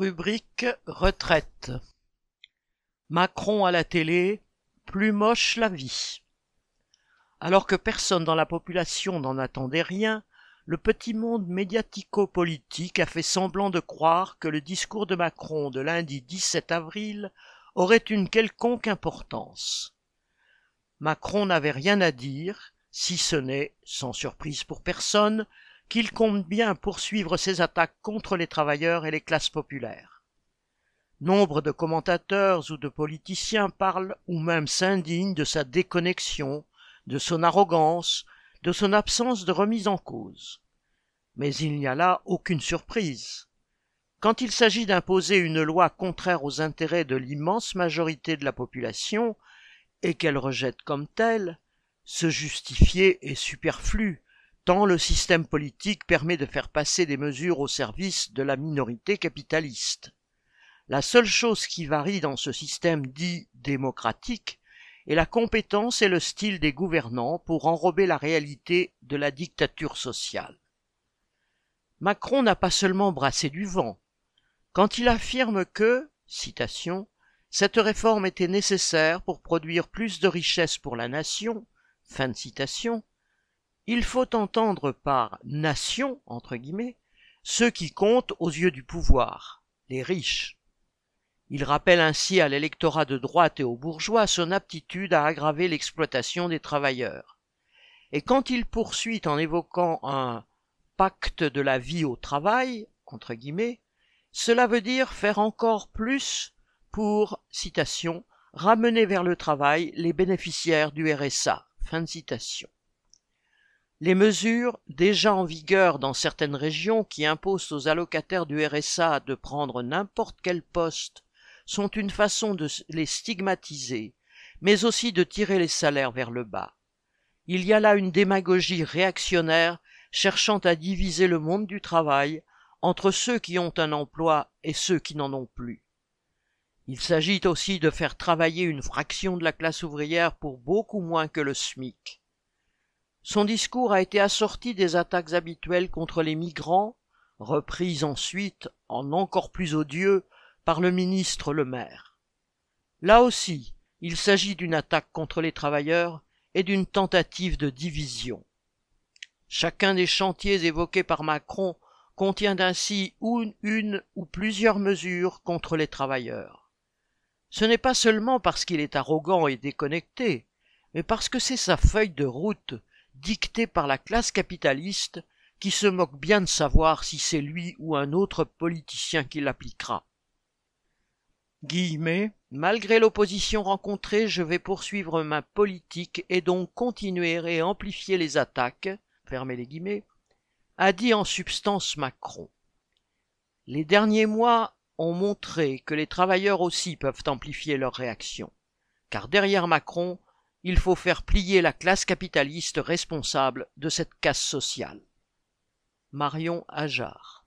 Rubrique retraite. Macron à la télé, plus moche la vie. Alors que personne dans la population n'en attendait rien, le petit monde médiatico-politique a fait semblant de croire que le discours de Macron de lundi 17 avril aurait une quelconque importance. Macron n'avait rien à dire, si ce n'est, sans surprise pour personne, qu'il compte bien poursuivre ses attaques contre les travailleurs et les classes populaires. Nombre de commentateurs ou de politiciens parlent ou même s'indignent de sa déconnexion, de son arrogance, de son absence de remise en cause. Mais il n'y a là aucune surprise. Quand il s'agit d'imposer une loi contraire aux intérêts de l'immense majorité de la population, et qu'elle rejette comme telle, se justifier est superflu, le système politique permet de faire passer des mesures au service de la minorité capitaliste. La seule chose qui varie dans ce système dit démocratique est la compétence et le style des gouvernants pour enrober la réalité de la dictature sociale. Macron n'a pas seulement brassé du vent. Quand il affirme que, citation, cette réforme était nécessaire pour produire plus de richesses pour la nation, fin de citation, il faut entendre par nation, entre guillemets, ceux qui comptent aux yeux du pouvoir, les riches. Il rappelle ainsi à l'électorat de droite et aux bourgeois son aptitude à aggraver l'exploitation des travailleurs. Et quand il poursuit en évoquant un pacte de la vie au travail, entre guillemets, cela veut dire faire encore plus pour, citation, ramener vers le travail les bénéficiaires du RSA. Fin citation. Les mesures déjà en vigueur dans certaines régions qui imposent aux allocataires du RSA de prendre n'importe quel poste sont une façon de les stigmatiser, mais aussi de tirer les salaires vers le bas. Il y a là une démagogie réactionnaire cherchant à diviser le monde du travail entre ceux qui ont un emploi et ceux qui n'en ont plus. Il s'agit aussi de faire travailler une fraction de la classe ouvrière pour beaucoup moins que le SMIC. Son discours a été assorti des attaques habituelles contre les migrants, reprises ensuite, en encore plus odieux, par le ministre Le Maire. Là aussi, il s'agit d'une attaque contre les travailleurs et d'une tentative de division. Chacun des chantiers évoqués par Macron contient ainsi une, une ou plusieurs mesures contre les travailleurs. Ce n'est pas seulement parce qu'il est arrogant et déconnecté, mais parce que c'est sa feuille de route dicté par la classe capitaliste qui se moque bien de savoir si c'est lui ou un autre politicien qui l'appliquera. Guillemets, malgré l'opposition rencontrée, je vais poursuivre ma politique et donc continuer et amplifier les attaques, fermez les guillemets, a dit en substance Macron. Les derniers mois ont montré que les travailleurs aussi peuvent amplifier leurs réactions, car derrière Macron, il faut faire plier la classe capitaliste responsable de cette casse sociale. Marion Ajar